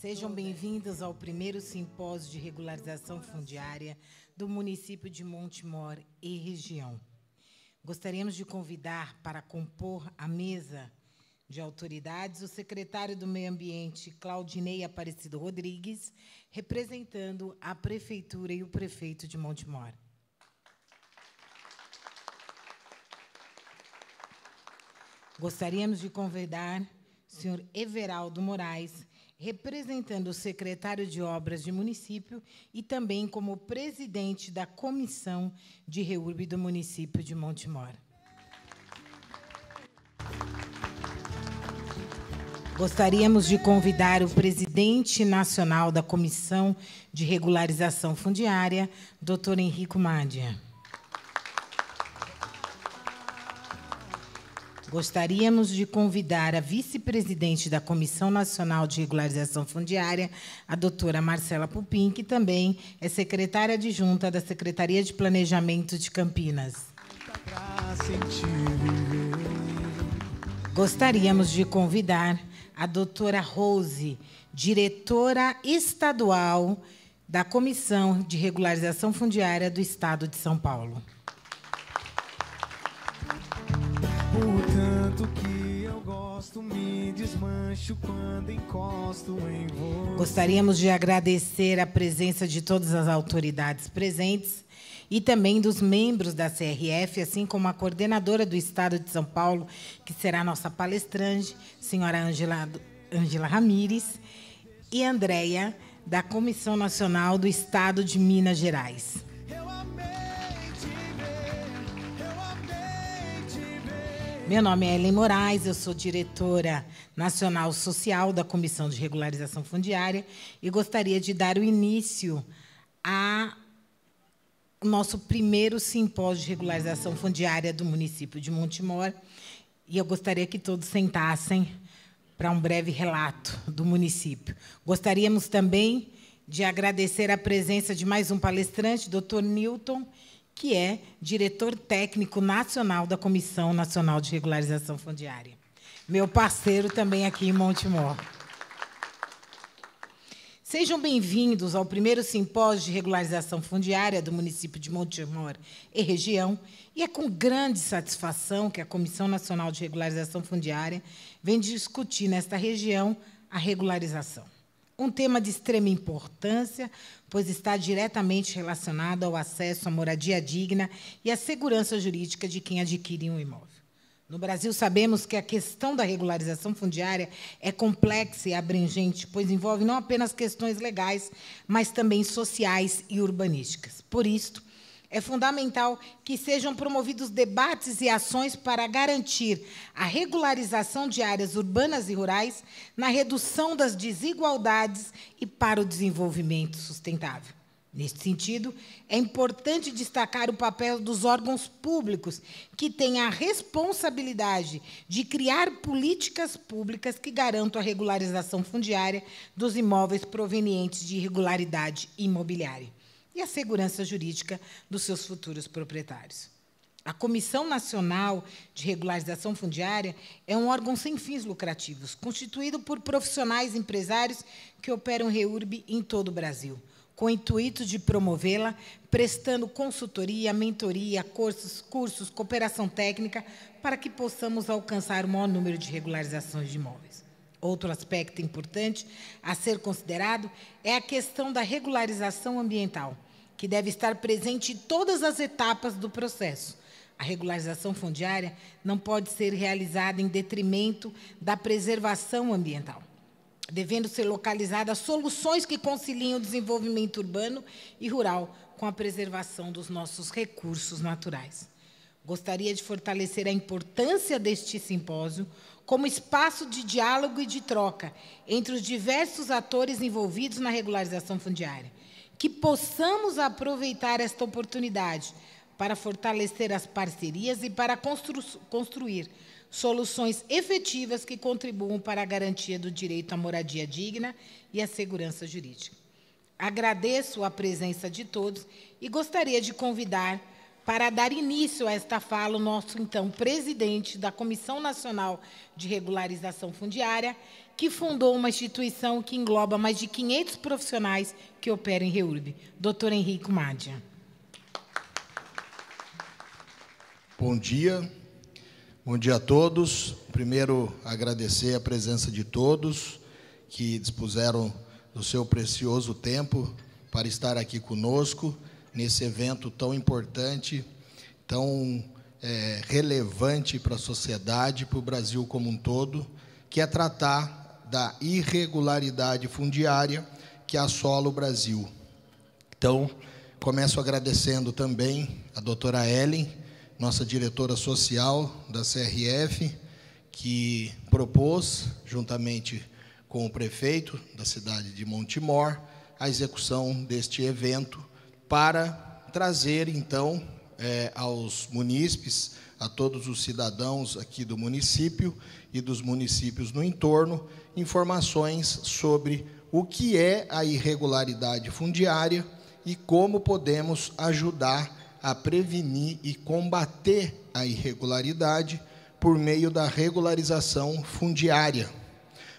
Sejam bem-vindos ao primeiro simpósio de regularização fundiária do município de Montemor e região. Gostaríamos de convidar para compor a mesa de autoridades o secretário do Meio Ambiente, Claudinei Aparecido Rodrigues, representando a prefeitura e o prefeito de Montemor. Gostaríamos de convidar o senhor Everaldo Moraes, representando o secretário de Obras de município e também como presidente da Comissão de Reurb do município de Montemor. Gostaríamos de convidar o presidente nacional da Comissão de Regularização Fundiária, doutor Henrico Mádia. Gostaríamos de convidar a vice-presidente da Comissão Nacional de Regularização Fundiária, a doutora Marcela Pupim, que também é secretária adjunta da Secretaria de Planejamento de Campinas. Gostaríamos de convidar a doutora Rose, diretora estadual da Comissão de Regularização Fundiária do Estado de São Paulo. Que eu gosto, me desmancho quando encosto em você. Gostaríamos de agradecer a presença de todas as autoridades presentes e também dos membros da CRF, assim como a coordenadora do Estado de São Paulo, que será nossa palestrante, senhora Angela, Angela Ramires, e Andréia, da Comissão Nacional do Estado de Minas Gerais. Meu nome é Ellen Moraes, eu sou diretora nacional social da Comissão de Regularização Fundiária e gostaria de dar o início ao nosso primeiro simpósio de regularização fundiária do município de Montemor. E eu gostaria que todos sentassem para um breve relato do município. Gostaríamos também de agradecer a presença de mais um palestrante, Dr. Newton, que é diretor técnico nacional da Comissão Nacional de Regularização Fundiária. Meu parceiro também aqui em Montemor. Sejam bem-vindos ao primeiro simpósio de regularização fundiária do município de Montemor e região, e é com grande satisfação que a Comissão Nacional de Regularização Fundiária vem discutir nesta região a regularização. Um tema de extrema importância, pois está diretamente relacionado ao acesso à moradia digna e à segurança jurídica de quem adquire um imóvel. No Brasil, sabemos que a questão da regularização fundiária é complexa e abrangente, pois envolve não apenas questões legais, mas também sociais e urbanísticas. Por isso, é fundamental que sejam promovidos debates e ações para garantir a regularização de áreas urbanas e rurais na redução das desigualdades e para o desenvolvimento sustentável. Neste sentido, é importante destacar o papel dos órgãos públicos, que têm a responsabilidade de criar políticas públicas que garantam a regularização fundiária dos imóveis provenientes de irregularidade imobiliária e a segurança jurídica dos seus futuros proprietários. A Comissão Nacional de Regularização Fundiária é um órgão sem fins lucrativos, constituído por profissionais empresários que operam REURB em todo o Brasil com o intuito de promovê-la, prestando consultoria, mentoria, cursos, cursos, cooperação técnica, para que possamos alcançar o maior número de regularizações de imóveis. Outro aspecto importante a ser considerado é a questão da regularização ambiental, que deve estar presente em todas as etapas do processo. A regularização fundiária não pode ser realizada em detrimento da preservação ambiental devendo ser localizadas soluções que conciliem o desenvolvimento urbano e rural com a preservação dos nossos recursos naturais. Gostaria de fortalecer a importância deste simpósio como espaço de diálogo e de troca entre os diversos atores envolvidos na regularização fundiária. Que possamos aproveitar esta oportunidade para fortalecer as parcerias e para constru construir soluções efetivas que contribuam para a garantia do direito à moradia digna e à segurança jurídica. Agradeço a presença de todos e gostaria de convidar Para dar início a esta fala, o nosso então presidente da Comissão Nacional de Regularização Fundiária, que fundou uma instituição que engloba mais de 500 profissionais que operam em REURB, doutor Henrique Mádia. Bom dia, bom dia a todos. Primeiro, agradecer a presença de todos que dispuseram do seu precioso tempo para estar aqui conosco nesse evento tão importante, tão é, relevante para a sociedade, para o Brasil como um todo, que é tratar da irregularidade fundiária que assola o Brasil. Então, começo agradecendo também a doutora Ellen, nossa diretora social da CRF, que propôs, juntamente com o prefeito da cidade de Montemor, a execução deste evento para trazer, então, é, aos munícipes, a todos os cidadãos aqui do município e dos municípios no entorno, informações sobre o que é a irregularidade fundiária e como podemos ajudar a prevenir e combater a irregularidade por meio da regularização fundiária,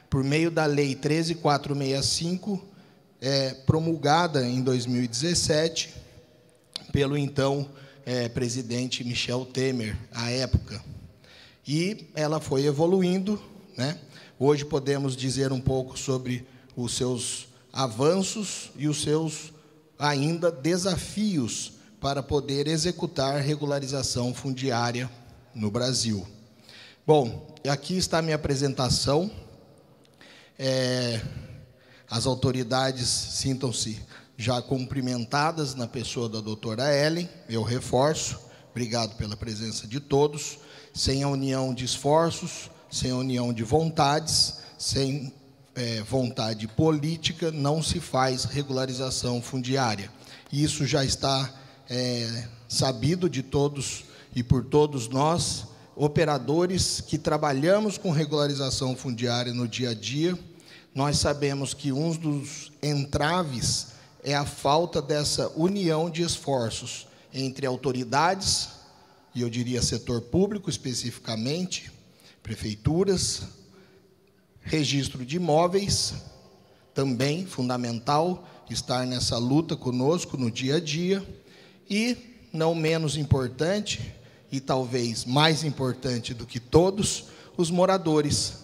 por meio da Lei 13465, é, promulgada em 2017 pelo então é, presidente Michel Temer, à época. E ela foi evoluindo. Né? Hoje podemos dizer um pouco sobre os seus avanços e os seus ainda desafios para poder executar regularização fundiária no Brasil. Bom, aqui está a minha apresentação. É, as autoridades sintam-se já cumprimentadas na pessoa da doutora Ellen, eu reforço, obrigado pela presença de todos. Sem a união de esforços, sem a união de vontades, sem é, vontade política, não se faz regularização fundiária. Isso já está é, sabido de todos e por todos nós, operadores que trabalhamos com regularização fundiária no dia a dia nós sabemos que um dos entraves é a falta dessa união de esforços entre autoridades, e eu diria setor público especificamente, prefeituras, registro de imóveis, também fundamental estar nessa luta conosco no dia a dia, e, não menos importante, e talvez mais importante do que todos, os moradores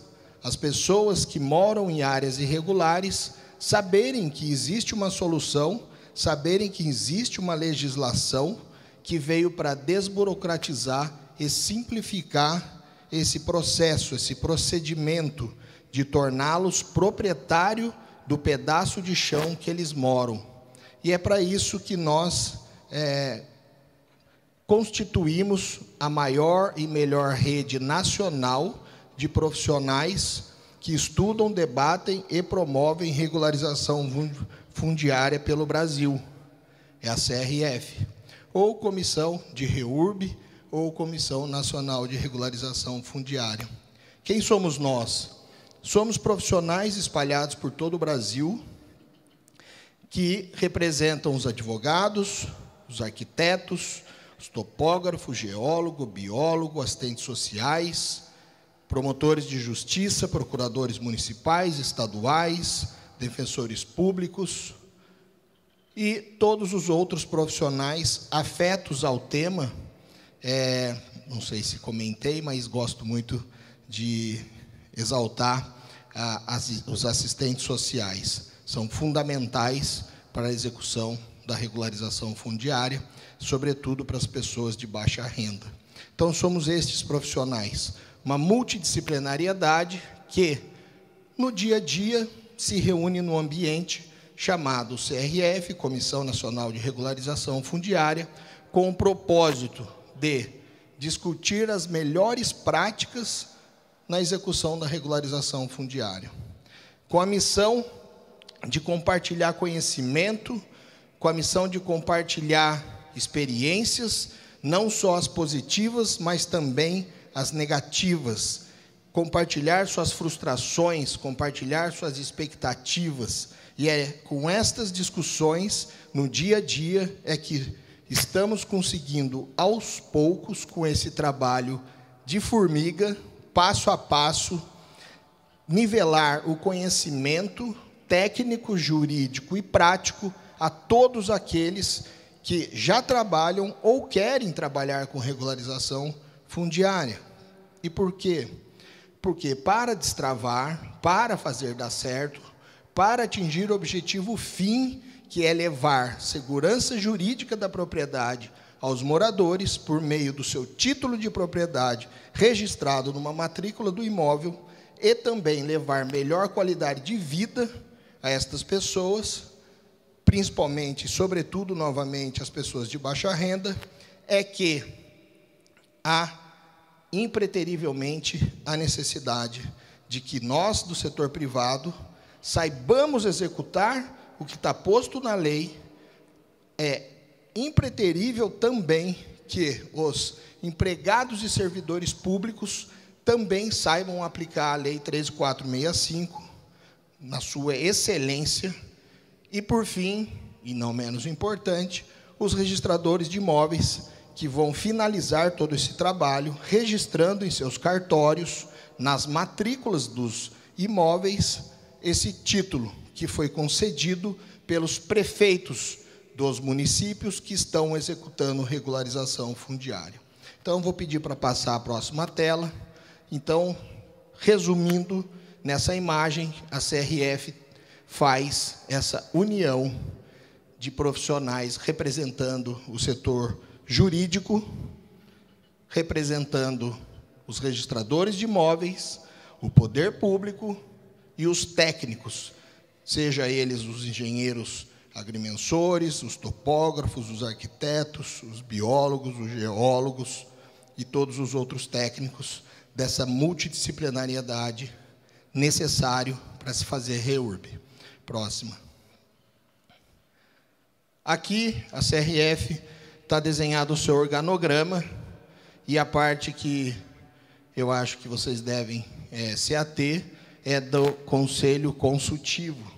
as pessoas que moram em áreas irregulares saberem que existe uma solução, saberem que existe uma legislação que veio para desburocratizar e simplificar esse processo, esse procedimento de torná-los proprietário do pedaço de chão que eles moram. E é para isso que nós é, constituímos a maior e melhor rede nacional de profissionais que estudam, debatem e promovem regularização fundiária pelo Brasil. É a CRF. Ou Comissão de REURB, ou Comissão Nacional de Regularização Fundiária. Quem somos nós? Somos profissionais espalhados por todo o Brasil que representam os advogados, os arquitetos, os topógrafos, geólogo, biólogo, assistentes sociais, promotores de justiça, procuradores municipais, estaduais, defensores públicos e todos os outros profissionais afetos ao tema. É, não sei se comentei, mas gosto muito de exaltar as, os assistentes sociais. São fundamentais para a execução da regularização fundiária, sobretudo para as pessoas de baixa renda. Então, somos estes profissionais uma multidisciplinariedade que, no dia a dia, se reúne no ambiente chamado CRF, Comissão Nacional de Regularização Fundiária, com o propósito de discutir as melhores práticas na execução da regularização fundiária, com a missão de compartilhar conhecimento, com a missão de compartilhar experiências, não só as positivas, mas também as negativas, compartilhar suas frustrações, compartilhar suas expectativas. E é com estas discussões, no dia a dia, é que estamos conseguindo, aos poucos, com esse trabalho de formiga, passo a passo, nivelar o conhecimento técnico, jurídico e prático a todos aqueles que já trabalham ou querem trabalhar com regularização fundiária. E por quê? Porque para destravar, para fazer dar certo, para atingir o objetivo fim, que é levar segurança jurídica da propriedade aos moradores por meio do seu título de propriedade registrado numa matrícula do imóvel e também levar melhor qualidade de vida a estas pessoas, principalmente, sobretudo, novamente, as pessoas de baixa renda, é que há impreterivelmente a necessidade de que nós, do setor privado, saibamos executar o que está posto na lei. É impreterível também que os empregados e servidores públicos também saibam aplicar a Lei 13465 na sua excelência. E, por fim, e não menos importante, os registradores de imóveis que vão finalizar todo esse trabalho, registrando em seus cartórios, nas matrículas dos imóveis, esse título que foi concedido pelos prefeitos dos municípios que estão executando regularização fundiária. Então, vou pedir para passar a próxima tela. Então, resumindo, nessa imagem, a CRF faz essa união de profissionais representando o setor jurídico, representando os registradores de imóveis, o poder público e os técnicos, seja eles os engenheiros agrimensores, os topógrafos, os arquitetos, os biólogos, os geólogos e todos os outros técnicos dessa multidisciplinariedade necessário para se fazer REURB. Próxima. Aqui, a CRF está desenhado o seu organograma e a parte que eu acho que vocês devem é, se ater é do conselho consultivo.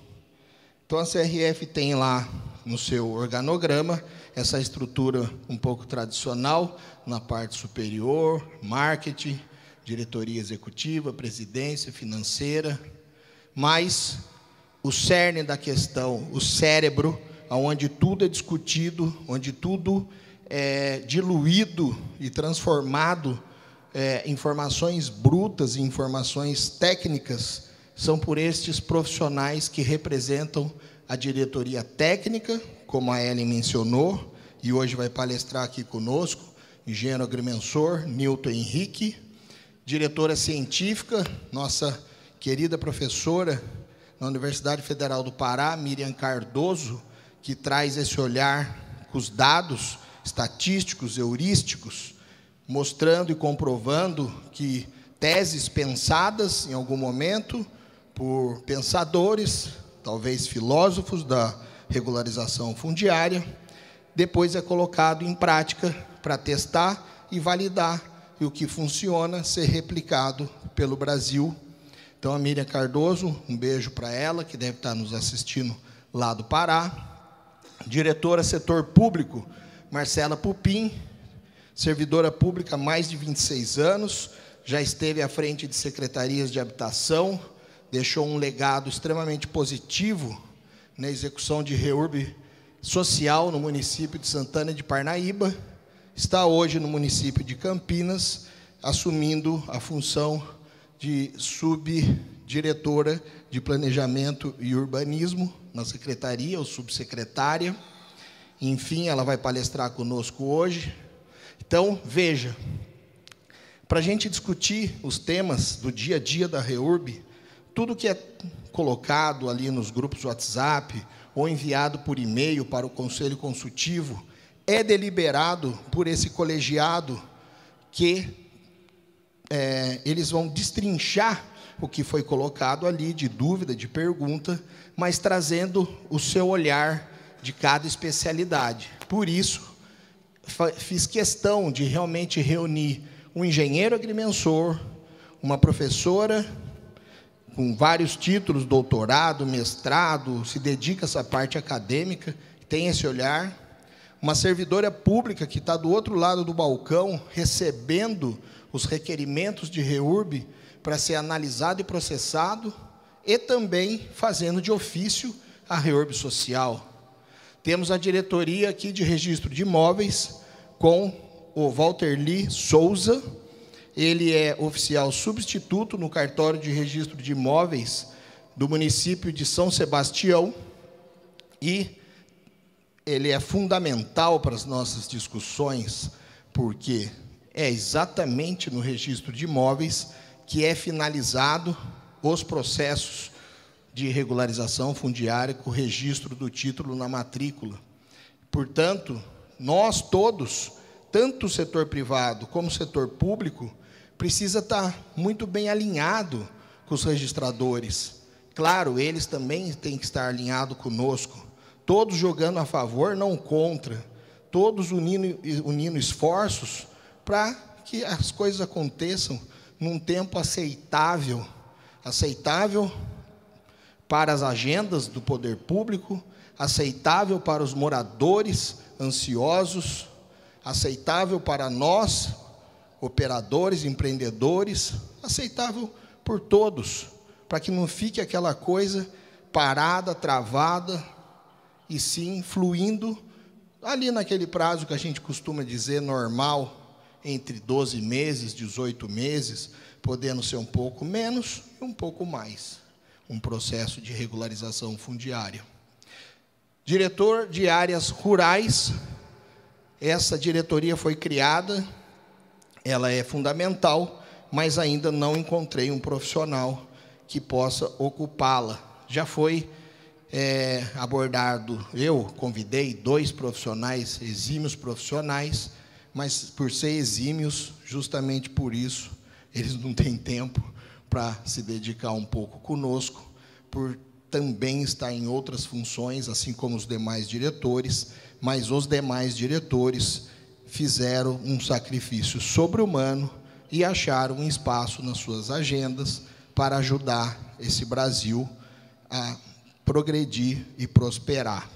Então a CRF tem lá no seu organograma essa estrutura um pouco tradicional na parte superior, marketing, diretoria executiva, presidência, financeira, mas o cerne da questão, o cérebro, onde tudo é discutido, onde tudo é diluído e transformado é, informações brutas e informações técnicas, são por estes profissionais que representam a diretoria técnica, como a Ellen mencionou, e hoje vai palestrar aqui conosco, engenheiro agrimensor Newton Henrique, diretora científica, nossa querida professora na Universidade Federal do Pará, Miriam Cardoso, que traz esse olhar com os dados estatísticos, heurísticos, mostrando e comprovando que teses pensadas em algum momento por pensadores, talvez filósofos da regularização fundiária, depois é colocado em prática para testar e validar e o que funciona ser replicado pelo Brasil. Então, a Miriam Cardoso, um beijo para ela, que deve estar nos assistindo lá do Pará. Diretora setor público, Marcela Pupim, servidora pública há mais de 26 anos, já esteve à frente de secretarias de habitação, deixou um legado extremamente positivo na execução de REURB social no município de Santana de Parnaíba está hoje no município de Campinas, assumindo a função de subdiretora de Planejamento e Urbanismo na secretaria, ou subsecretária. Enfim, ela vai palestrar conosco hoje. Então, veja, para a gente discutir os temas do dia a dia da REURB, tudo que é colocado ali nos grupos WhatsApp ou enviado por e-mail para o Conselho Consultivo, é deliberado por esse colegiado que é, eles vão destrinchar o que foi colocado ali de dúvida, de pergunta, mas trazendo o seu olhar de cada especialidade. Por isso, fiz questão de realmente reunir um engenheiro agrimensor, uma professora com vários títulos, doutorado, mestrado, se dedica a essa parte acadêmica, tem esse olhar, uma servidora pública que está do outro lado do balcão, recebendo os requerimentos de REURB para ser analisado e processado, e também fazendo de ofício a REURB social. Temos a diretoria aqui de registro de imóveis com o Walter Lee Souza, ele é oficial substituto no cartório de registro de imóveis do município de São Sebastião e ele é fundamental para as nossas discussões, porque é exatamente no registro de imóveis que é finalizado os processos de regularização fundiária com o registro do título na matrícula. Portanto, nós todos, tanto o setor privado como o setor público, precisa estar muito bem alinhado com os registradores. Claro, eles também têm que estar alinhados conosco, todos jogando a favor, não contra, todos unindo, unindo esforços para que as coisas aconteçam num tempo aceitável, aceitável para as agendas do poder público, aceitável para os moradores ansiosos, aceitável para nós, operadores, empreendedores, aceitável por todos, para que não fique aquela coisa parada, travada, e sim fluindo ali naquele prazo que a gente costuma dizer normal, entre 12 meses, 18 meses, podendo ser um pouco menos e um pouco mais. Um processo de regularização fundiária. Diretor de áreas rurais, essa diretoria foi criada, ela é fundamental, mas ainda não encontrei um profissional que possa ocupá-la. Já foi é, abordado, eu convidei dois profissionais, exímios profissionais, mas por ser exímios, justamente por isso, eles não têm tempo para se dedicar um pouco conosco, por também estar em outras funções, assim como os demais diretores, mas os demais diretores fizeram um sacrifício sobre-humano e acharam um espaço nas suas agendas para ajudar esse Brasil a progredir e prosperar.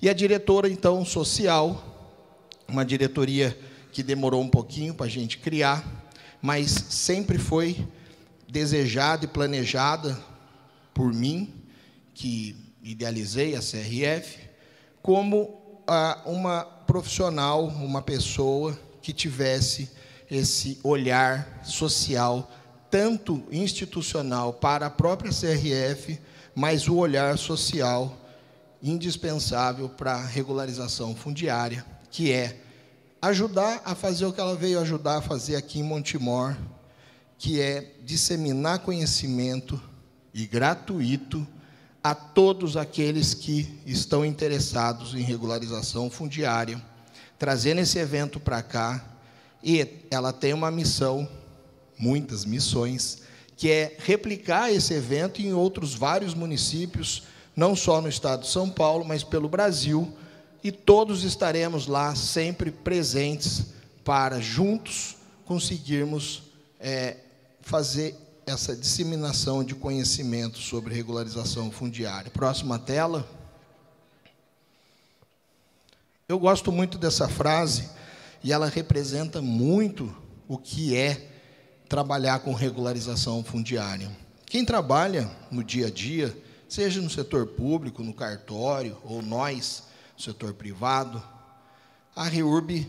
E a diretora, então, social, uma diretoria que demorou um pouquinho para a gente criar, mas sempre foi desejada e planejada por mim, que idealizei a CRF, como ah, uma profissional, uma pessoa que tivesse esse olhar social, tanto institucional para a própria CRF, mas o olhar social indispensável para a regularização fundiária que é ajudar a fazer o que ela veio ajudar a fazer aqui em Montemor, que é disseminar conhecimento e gratuito a todos aqueles que estão interessados em regularização fundiária, trazendo esse evento para cá. E ela tem uma missão, muitas missões, que é replicar esse evento em outros vários municípios, não só no estado de São Paulo, mas pelo Brasil, e todos estaremos lá sempre presentes para juntos conseguirmos é, fazer essa disseminação de conhecimento sobre regularização fundiária. Próxima tela. Eu gosto muito dessa frase e ela representa muito o que é trabalhar com regularização fundiária. Quem trabalha no dia a dia, seja no setor público, no cartório ou nós, setor privado. A REURB,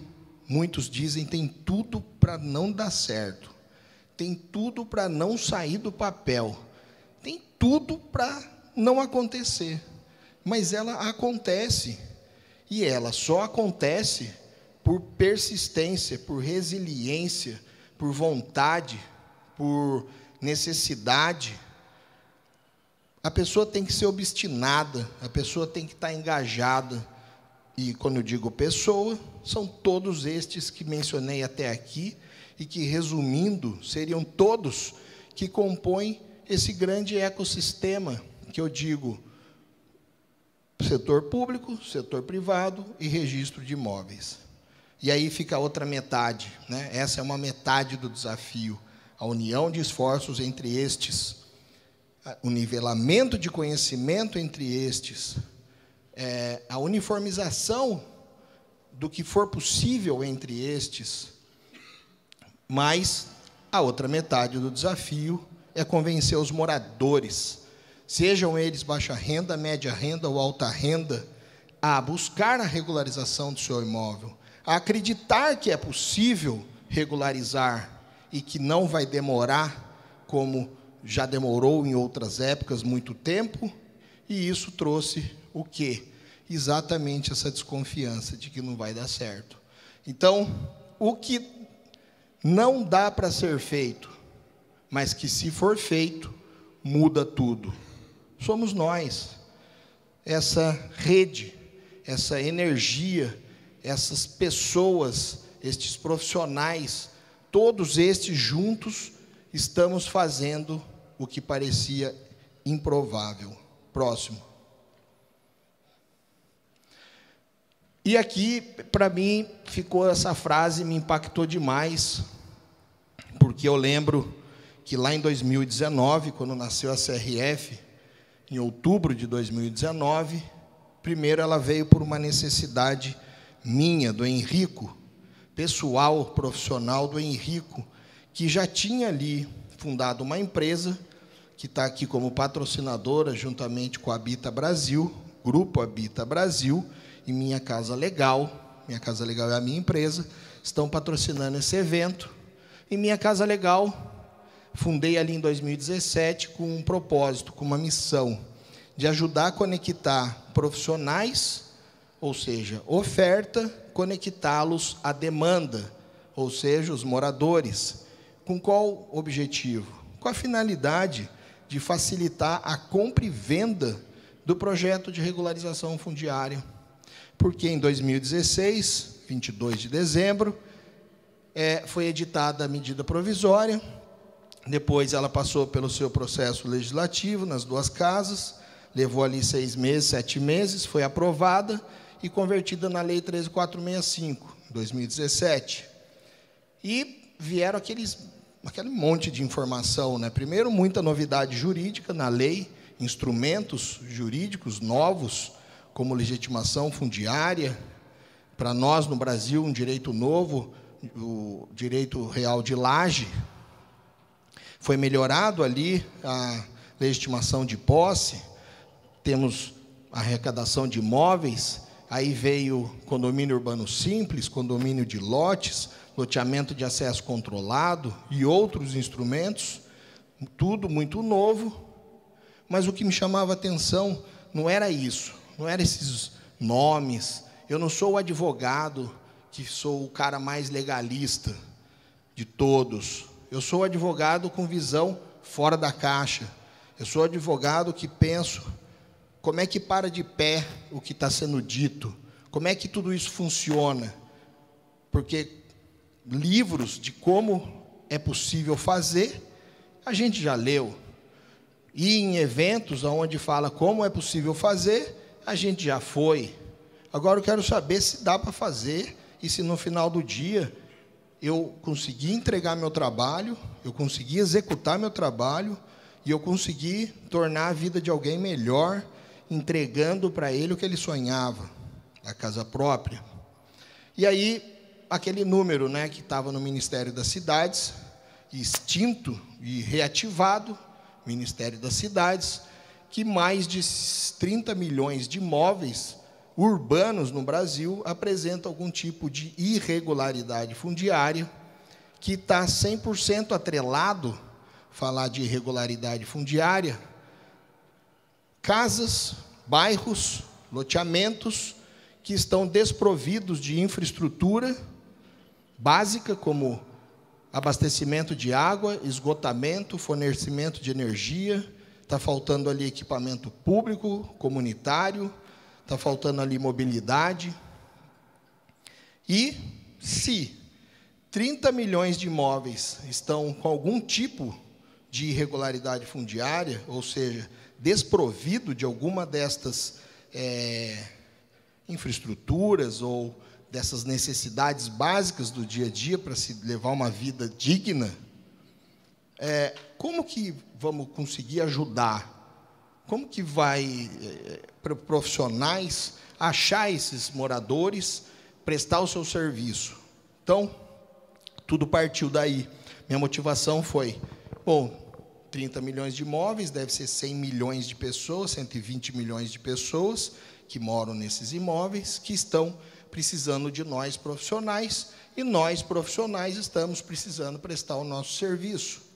muitos dizem, tem tudo para não dar certo. Tem tudo para não sair do papel. Tem tudo para não acontecer. Mas ela acontece. E ela só acontece por persistência, por resiliência, por vontade, por necessidade. A pessoa tem que ser obstinada, a pessoa tem que estar engajada e quando eu digo pessoa, são todos estes que mencionei até aqui e que, resumindo, seriam todos que compõem esse grande ecossistema que eu digo setor público, setor privado e registro de imóveis. E aí fica a outra metade, né? Essa é uma metade do desafio, a união de esforços entre estes, o nivelamento de conhecimento entre estes, é, a uniformização do que for possível entre estes, mas a outra metade do desafio é convencer os moradores, sejam eles baixa renda, média renda ou alta renda, a buscar a regularização do seu imóvel, a acreditar que é possível regularizar e que não vai demorar como já demorou em outras épocas muito tempo, e isso trouxe o quê? Exatamente essa desconfiança de que não vai dar certo. Então, o que não dá para ser feito, mas que se for feito, muda tudo. Somos nós. Essa rede, essa energia, essas pessoas, estes profissionais, todos estes juntos, estamos fazendo o que parecia improvável. Próximo. E aqui, para mim, ficou essa frase, me impactou demais, porque eu lembro que lá em 2019, quando nasceu a CRF, em outubro de 2019, primeiro ela veio por uma necessidade minha, do Henrico, pessoal, profissional do Henrico, que já tinha ali fundado uma empresa, que está aqui como patrocinadora, juntamente com a Habita Brasil, Grupo Habita Brasil, e Minha Casa Legal, Minha Casa Legal é a minha empresa, estão patrocinando esse evento. E Minha Casa Legal, fundei ali em 2017 com um propósito, com uma missão de ajudar a conectar profissionais, ou seja, oferta, conectá-los à demanda, ou seja, os moradores. Com qual objetivo? Com a finalidade de facilitar a compra e venda do projeto de regularização fundiária. Porque em 2016, 22 de dezembro, é, foi editada a medida provisória, depois ela passou pelo seu processo legislativo nas duas casas, levou ali seis meses, sete meses, foi aprovada e convertida na Lei 13465, 2017. E vieram aqueles aquele monte de informação, né? Primeiro, muita novidade jurídica na lei, instrumentos jurídicos novos, como legitimação fundiária. Para nós, no Brasil, um direito novo, o direito real de laje. Foi melhorado ali a legitimação de posse, temos arrecadação de imóveis, aí veio condomínio urbano simples, condomínio de lotes, loteamento de acesso controlado e outros instrumentos, tudo muito novo, mas o que me chamava a atenção não era isso, não eram esses nomes. Eu não sou o advogado que sou o cara mais legalista de todos. Eu sou advogado com visão fora da caixa. Eu sou advogado que penso como é que para de pé o que está sendo dito, como é que tudo isso funciona. Porque livros de como é possível fazer, a gente já leu. E em eventos onde fala como é possível fazer, a gente já foi. Agora eu quero saber se dá para fazer e se no final do dia eu consegui entregar meu trabalho, eu consegui executar meu trabalho e eu consegui tornar a vida de alguém melhor, entregando para ele o que ele sonhava, a casa própria. E aí aquele número né, que estava no Ministério das Cidades, extinto e reativado, Ministério das Cidades, que mais de 30 milhões de imóveis urbanos no Brasil apresentam algum tipo de irregularidade fundiária, que está 100% atrelado, falar de irregularidade fundiária, casas, bairros, loteamentos que estão desprovidos de infraestrutura básica, como abastecimento de água, esgotamento, fornecimento de energia, está faltando ali equipamento público, comunitário, está faltando ali mobilidade. E se 30 milhões de imóveis estão com algum tipo de irregularidade fundiária, ou seja, desprovido de alguma destas é, infraestruturas ou dessas necessidades básicas do dia a dia para se levar uma vida digna, é, como que vamos conseguir ajudar? Como que vai é, profissionais achar esses moradores prestar o seu serviço. Então, tudo partiu daí. Minha motivação foi, bom, 30 milhões de imóveis, deve ser 100 milhões de pessoas, 120 milhões de pessoas que moram nesses imóveis, que estão precisando de nós profissionais, e nós profissionais estamos precisando prestar o nosso serviço.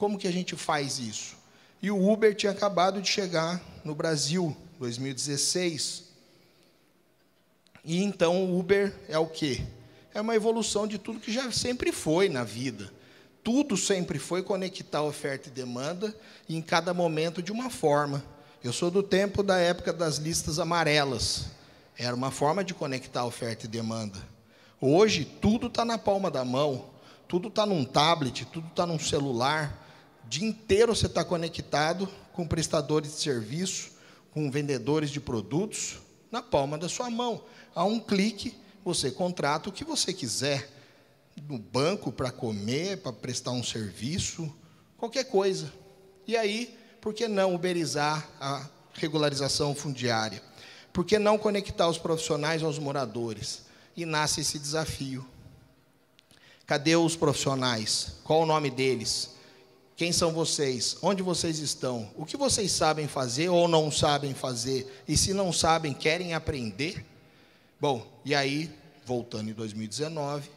Como que a gente faz isso? E o Uber tinha acabado de chegar no Brasil, 2016. E então o Uber é o quê? É uma evolução de tudo que já sempre foi na vida. Tudo sempre foi conectar oferta e demanda, e em cada momento de uma forma. Eu sou do tempo da época das listas amarelas. Era uma forma de conectar oferta e demanda. Hoje, tudo está na palma da mão, tudo está num tablet, tudo está num celular. Dia inteiro você está conectado com prestadores de serviço, com vendedores de produtos, na palma da sua mão. A um clique, você contrata o que você quiser. No banco, para comer, para prestar um serviço, qualquer coisa. E aí, por que não uberizar a regularização fundiária? Por que não conectar os profissionais aos moradores? E nasce esse desafio. Cadê os profissionais? Qual o nome deles? Quem são vocês? Onde vocês estão? O que vocês sabem fazer ou não sabem fazer? E se não sabem, querem aprender? Bom, e aí, voltando em 2019,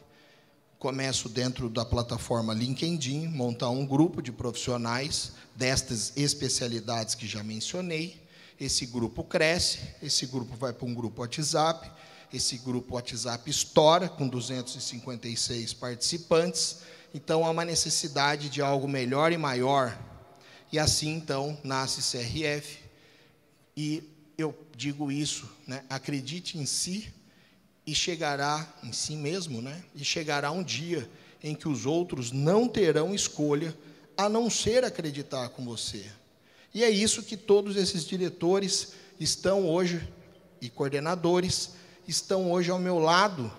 começo dentro da plataforma LinkedIn, montar um grupo de profissionais destas especialidades que já mencionei. Esse grupo cresce, esse grupo vai para um grupo WhatsApp, esse grupo WhatsApp estoura com 256 participantes. Então há uma necessidade de algo melhor e maior. E assim então nasce CRF. E eu digo isso, né? acredite em si e chegará em si mesmo, né? E chegará um dia em que os outros não terão escolha a não ser acreditar com você. E é isso que todos esses diretores estão hoje e coordenadores estão hoje ao meu lado.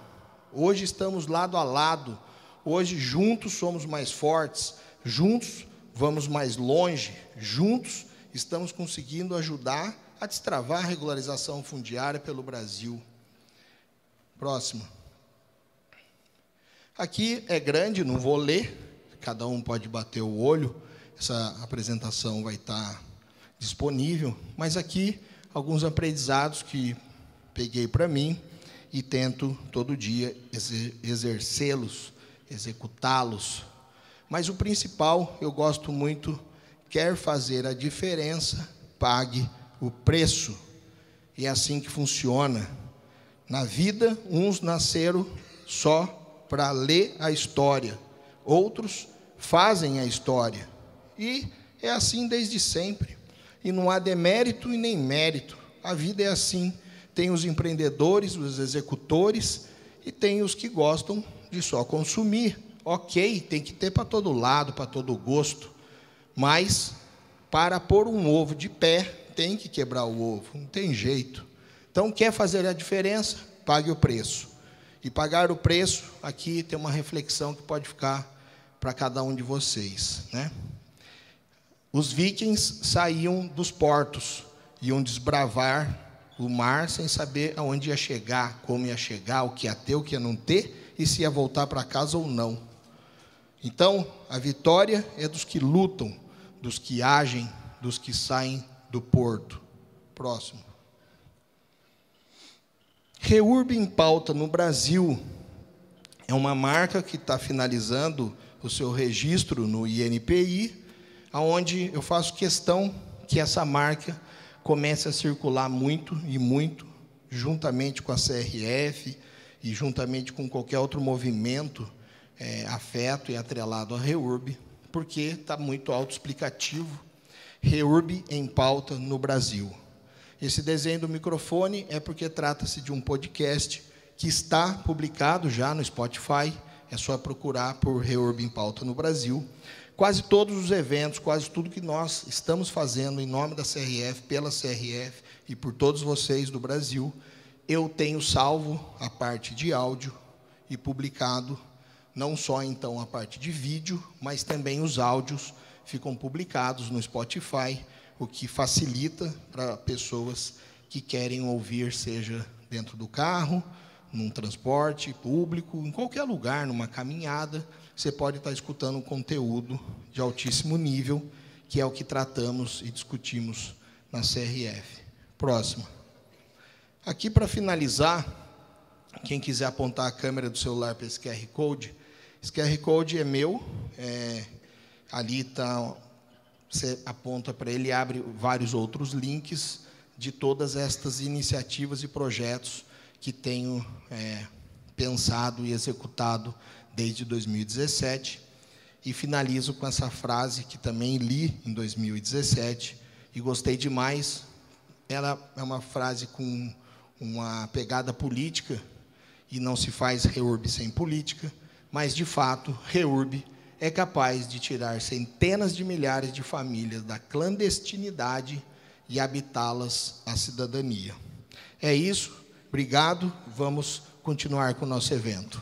Hoje estamos lado a lado. Hoje juntos somos mais fortes, juntos vamos mais longe, juntos estamos conseguindo ajudar a destravar a regularização fundiária pelo Brasil. Próximo. Aqui é grande, não vou ler, cada um pode bater o olho, essa apresentação vai estar disponível, mas aqui alguns aprendizados que peguei para mim e tento todo dia exercê-los, executá-los. Mas o principal, eu gosto muito, quer fazer a diferença, pague o preço. E é assim que funciona. Na vida, uns nasceram só para ler a história, outros fazem a história. E é assim desde sempre. E não há demérito e nem mérito. A vida é assim. Tem os empreendedores, os executores, e tem os que gostam de só consumir. Ok, tem que ter para todo lado, para todo gosto. Mas, para pôr um ovo de pé, tem que quebrar o ovo, não tem jeito. Então, quer fazer a diferença? Pague o preço. E pagar o preço, aqui tem uma reflexão que pode ficar para cada um de vocês. Né? Os vikings saíam dos portos, iam desbravar o mar sem saber aonde ia chegar, como ia chegar, o que ia ter, o que ia não ter, e se ia voltar para casa ou não. Então, a vitória é dos que lutam, dos que agem, dos que saem do porto. Próximo. Reurb em pauta no Brasil é uma marca que está finalizando o seu registro no INPI, aonde eu faço questão que essa marca comece a circular muito e muito, juntamente com a CRF e juntamente com qualquer outro movimento é, afeto e atrelado à Reurb, porque está muito autoexplicativo. Reurb em pauta no Brasil. Esse desenho do microfone é porque trata-se de um podcast que está publicado já no Spotify. É só procurar por Reurb em Pauta no Brasil. Quase todos os eventos, quase tudo que nós estamos fazendo em nome da CRF, pela CRF e por todos vocês do Brasil, eu tenho salvo a parte de áudio e publicado, não só então a parte de vídeo, mas também os áudios ficam publicados no Spotify o que facilita para pessoas que querem ouvir, seja dentro do carro, num transporte público, em qualquer lugar, numa caminhada, você pode estar escutando um conteúdo de altíssimo nível, que é o que tratamos e discutimos na CRF. Próxima. Aqui, para finalizar, quem quiser apontar a câmera do celular para esse QR Code, esse QR Code é meu, é, ali está, você aponta para ele abre vários outros links de todas estas iniciativas e projetos que tenho é, pensado e executado desde 2017. E finalizo com essa frase que também li em 2017 e gostei demais. Ela é uma frase com uma pegada política e não se faz reurb sem política, mas de fato, reurb é capaz de tirar centenas de milhares de famílias da clandestinidade e habitá-las à cidadania. É isso, obrigado, vamos continuar com o nosso evento.